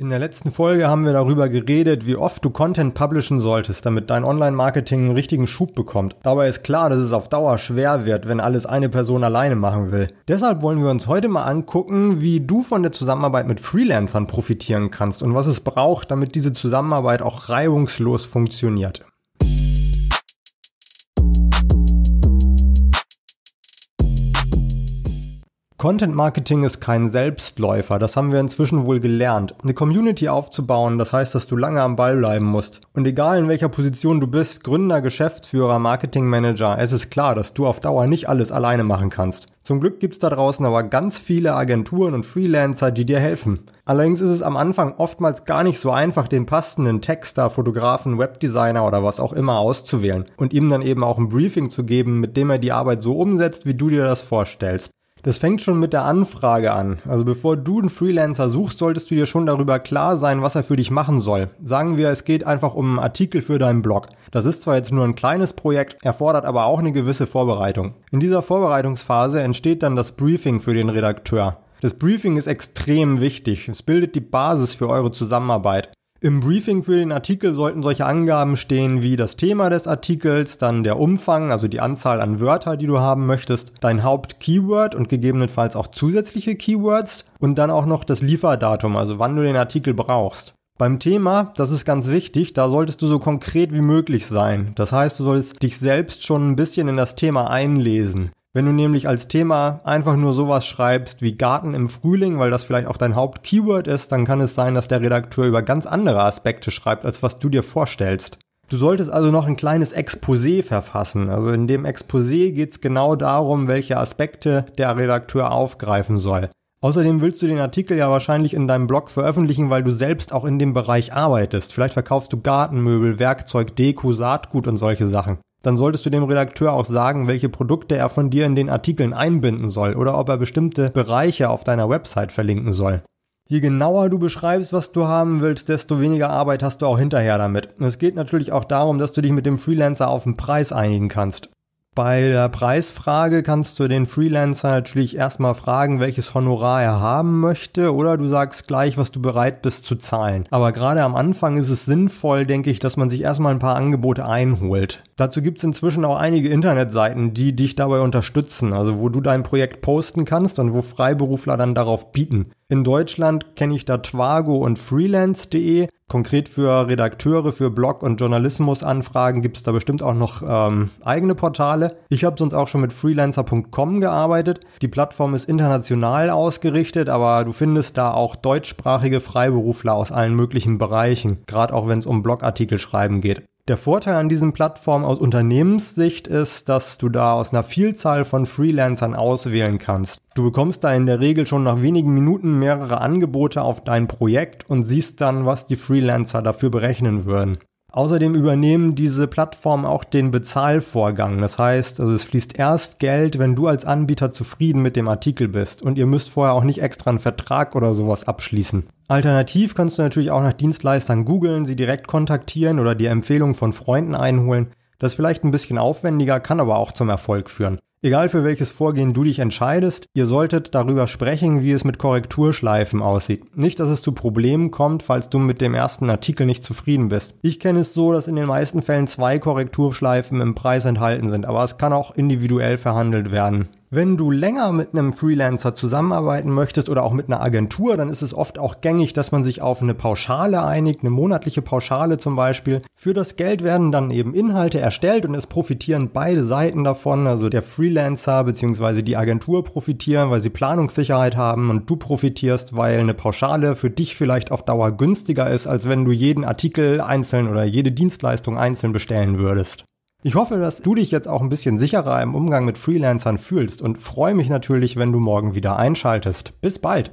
In der letzten Folge haben wir darüber geredet, wie oft du Content publishen solltest, damit dein Online-Marketing einen richtigen Schub bekommt. Dabei ist klar, dass es auf Dauer schwer wird, wenn alles eine Person alleine machen will. Deshalb wollen wir uns heute mal angucken, wie du von der Zusammenarbeit mit Freelancern profitieren kannst und was es braucht, damit diese Zusammenarbeit auch reibungslos funktioniert. Content Marketing ist kein Selbstläufer, das haben wir inzwischen wohl gelernt. Eine Community aufzubauen, das heißt, dass du lange am Ball bleiben musst. Und egal in welcher Position du bist, Gründer, Geschäftsführer, Marketingmanager, es ist klar, dass du auf Dauer nicht alles alleine machen kannst. Zum Glück gibt's da draußen aber ganz viele Agenturen und Freelancer, die dir helfen. Allerdings ist es am Anfang oftmals gar nicht so einfach, den passenden Texter, Fotografen, Webdesigner oder was auch immer auszuwählen und ihm dann eben auch ein Briefing zu geben, mit dem er die Arbeit so umsetzt, wie du dir das vorstellst. Das fängt schon mit der Anfrage an. Also bevor du einen Freelancer suchst, solltest du dir schon darüber klar sein, was er für dich machen soll. Sagen wir, es geht einfach um einen Artikel für deinen Blog. Das ist zwar jetzt nur ein kleines Projekt, erfordert aber auch eine gewisse Vorbereitung. In dieser Vorbereitungsphase entsteht dann das Briefing für den Redakteur. Das Briefing ist extrem wichtig. Es bildet die Basis für eure Zusammenarbeit. Im Briefing für den Artikel sollten solche Angaben stehen wie das Thema des Artikels, dann der Umfang, also die Anzahl an Wörter, die du haben möchtest, dein Hauptkeyword und gegebenenfalls auch zusätzliche Keywords und dann auch noch das Lieferdatum, also wann du den Artikel brauchst. Beim Thema, das ist ganz wichtig, da solltest du so konkret wie möglich sein. Das heißt, du solltest dich selbst schon ein bisschen in das Thema einlesen. Wenn du nämlich als Thema einfach nur sowas schreibst wie Garten im Frühling, weil das vielleicht auch dein Hauptkeyword ist, dann kann es sein, dass der Redakteur über ganz andere Aspekte schreibt, als was du dir vorstellst. Du solltest also noch ein kleines Exposé verfassen. Also in dem Exposé geht es genau darum, welche Aspekte der Redakteur aufgreifen soll. Außerdem willst du den Artikel ja wahrscheinlich in deinem Blog veröffentlichen, weil du selbst auch in dem Bereich arbeitest. Vielleicht verkaufst du Gartenmöbel, Werkzeug, Deko, Saatgut und solche Sachen dann solltest du dem Redakteur auch sagen, welche Produkte er von dir in den Artikeln einbinden soll oder ob er bestimmte Bereiche auf deiner Website verlinken soll. Je genauer du beschreibst, was du haben willst, desto weniger Arbeit hast du auch hinterher damit. Es geht natürlich auch darum, dass du dich mit dem Freelancer auf den Preis einigen kannst. Bei der Preisfrage kannst du den Freelancer natürlich erstmal fragen, welches Honorar er haben möchte oder du sagst gleich, was du bereit bist zu zahlen. Aber gerade am Anfang ist es sinnvoll, denke ich, dass man sich erstmal ein paar Angebote einholt. Dazu gibt es inzwischen auch einige Internetseiten, die dich dabei unterstützen, also wo du dein Projekt posten kannst und wo Freiberufler dann darauf bieten. In Deutschland kenne ich da Twago und freelance.de. Konkret für Redakteure, für Blog- und Journalismusanfragen gibt es da bestimmt auch noch ähm, eigene Portale. Ich habe sonst auch schon mit freelancer.com gearbeitet. Die Plattform ist international ausgerichtet, aber du findest da auch deutschsprachige Freiberufler aus allen möglichen Bereichen, gerade auch wenn es um Blogartikel schreiben geht. Der Vorteil an diesen Plattformen aus Unternehmenssicht ist, dass du da aus einer Vielzahl von Freelancern auswählen kannst. Du bekommst da in der Regel schon nach wenigen Minuten mehrere Angebote auf dein Projekt und siehst dann, was die Freelancer dafür berechnen würden. Außerdem übernehmen diese Plattformen auch den Bezahlvorgang. Das heißt, also es fließt erst Geld, wenn du als Anbieter zufrieden mit dem Artikel bist und ihr müsst vorher auch nicht extra einen Vertrag oder sowas abschließen. Alternativ kannst du natürlich auch nach Dienstleistern googeln, sie direkt kontaktieren oder die Empfehlungen von Freunden einholen. Das ist vielleicht ein bisschen aufwendiger, kann aber auch zum Erfolg führen. Egal für welches Vorgehen du dich entscheidest, ihr solltet darüber sprechen, wie es mit Korrekturschleifen aussieht. Nicht, dass es zu Problemen kommt, falls du mit dem ersten Artikel nicht zufrieden bist. Ich kenne es so, dass in den meisten Fällen zwei Korrekturschleifen im Preis enthalten sind, aber es kann auch individuell verhandelt werden. Wenn du länger mit einem Freelancer zusammenarbeiten möchtest oder auch mit einer Agentur, dann ist es oft auch gängig, dass man sich auf eine Pauschale einigt, eine monatliche Pauschale zum Beispiel. Für das Geld werden dann eben Inhalte erstellt und es profitieren beide Seiten davon. Also der Freelancer bzw. die Agentur profitieren, weil sie Planungssicherheit haben und du profitierst, weil eine Pauschale für dich vielleicht auf Dauer günstiger ist, als wenn du jeden Artikel einzeln oder jede Dienstleistung einzeln bestellen würdest. Ich hoffe, dass du dich jetzt auch ein bisschen sicherer im Umgang mit Freelancern fühlst und freue mich natürlich, wenn du morgen wieder einschaltest. Bis bald!